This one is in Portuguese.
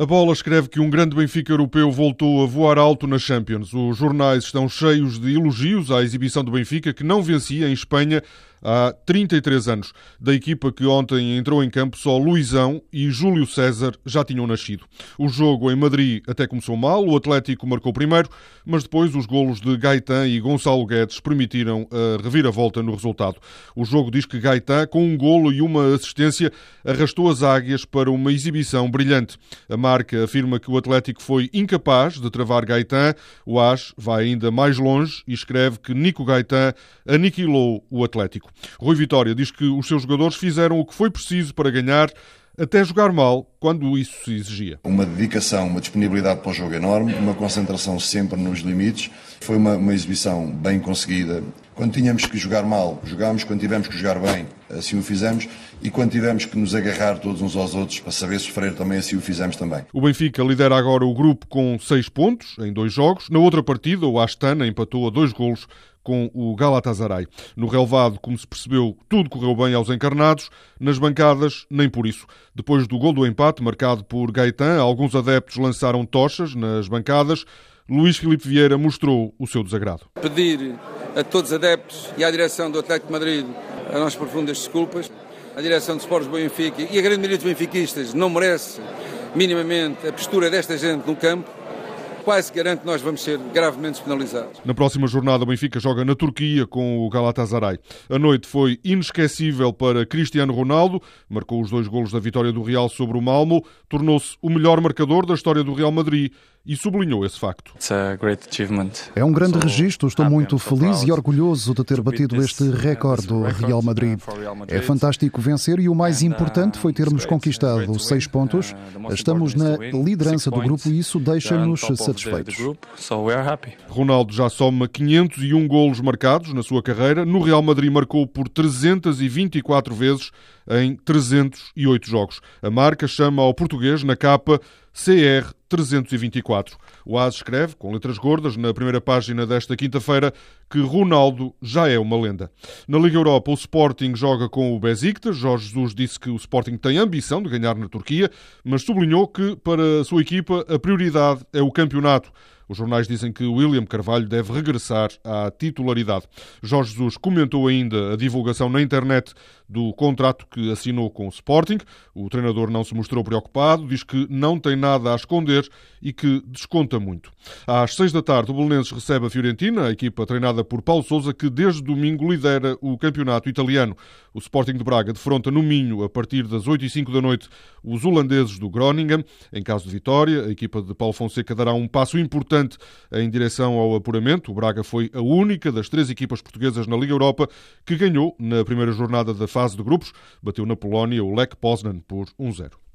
A bola escreve que um grande Benfica europeu voltou a voar alto na Champions. Os jornais estão cheios de elogios à exibição do Benfica, que não vencia em Espanha há 33 anos. Da equipa que ontem entrou em campo, só Luizão e Júlio César já tinham nascido. O jogo em Madrid até começou mal, o Atlético marcou primeiro, mas depois os golos de Gaetan e Gonçalo Guedes permitiram a reviravolta no resultado. O jogo diz que Gaetan, com um golo e uma assistência, arrastou as águias para uma exibição brilhante. A marca afirma que o Atlético foi incapaz de travar Gaetan. O AS vai ainda mais longe e escreve que Nico Gaetan aniquilou o Atlético. Rui Vitória diz que os seus jogadores fizeram o que foi preciso para ganhar até jogar mal quando isso se exigia. Uma dedicação, uma disponibilidade para o jogo enorme, uma concentração sempre nos limites. Foi uma, uma exibição bem conseguida. Quando tínhamos que jogar mal, jogámos. Quando tivemos que jogar bem, assim o fizemos. E quando tivemos que nos agarrar todos uns aos outros para saber sofrer também, assim o fizemos também. O Benfica lidera agora o grupo com seis pontos em dois jogos. Na outra partida, o Astana empatou a dois golos com o Galatasaray. No relevado, como se percebeu, tudo correu bem aos encarnados, nas bancadas, nem por isso. Depois do gol do empate, marcado por Gaetan, alguns adeptos lançaram tochas nas bancadas. Luís Filipe Vieira mostrou o seu desagrado. Pedir a todos os adeptos e à direção do Atlético de Madrid as nossas profundas desculpas. A direção de Sports Benfica e a grande maioria dos benfiquistas não merece minimamente a postura desta gente no campo quase garante que nós vamos ser gravemente penalizados. Na próxima jornada, o Benfica joga na Turquia com o Galatasaray. A noite foi inesquecível para Cristiano Ronaldo, marcou os dois golos da vitória do Real sobre o Malmo, tornou-se o melhor marcador da história do Real Madrid e sublinhou esse facto. É um grande registro, estou muito feliz e orgulhoso de ter batido este recorde do Real Madrid. É fantástico vencer e o mais importante foi termos conquistado seis pontos. Estamos na liderança do grupo e isso deixa-nos satisfeitos. Ronaldo já soma 501 golos marcados na sua carreira. No Real Madrid marcou por 324 vezes em 308 jogos. A marca chama ao português na capa CR 324. O AS escreve, com letras gordas, na primeira página desta quinta-feira, que Ronaldo já é uma lenda. Na Liga Europa, o Sporting joga com o Besiktas. Jorge Jesus disse que o Sporting tem ambição de ganhar na Turquia, mas sublinhou que, para a sua equipa, a prioridade é o campeonato. Os jornais dizem que William Carvalho deve regressar à titularidade. Jorge Jesus comentou ainda a divulgação na internet do contrato que assinou com o Sporting. O treinador não se mostrou preocupado, diz que não tem nada a esconder e que desconta muito. Às seis da tarde, o Belenenses recebe a Fiorentina, a equipa treinada por Paulo Sousa, que desde domingo lidera o campeonato italiano. O Sporting de Braga defronta no Minho, a partir das 8 e 5 da noite, os holandeses do Groningen. Em caso de vitória, a equipa de Paulo Fonseca dará um passo importante em direção ao apuramento. O Braga foi a única das três equipas portuguesas na Liga Europa que ganhou na primeira jornada da fase de grupos. Bateu na Polónia o Lech Poznan por 1-0.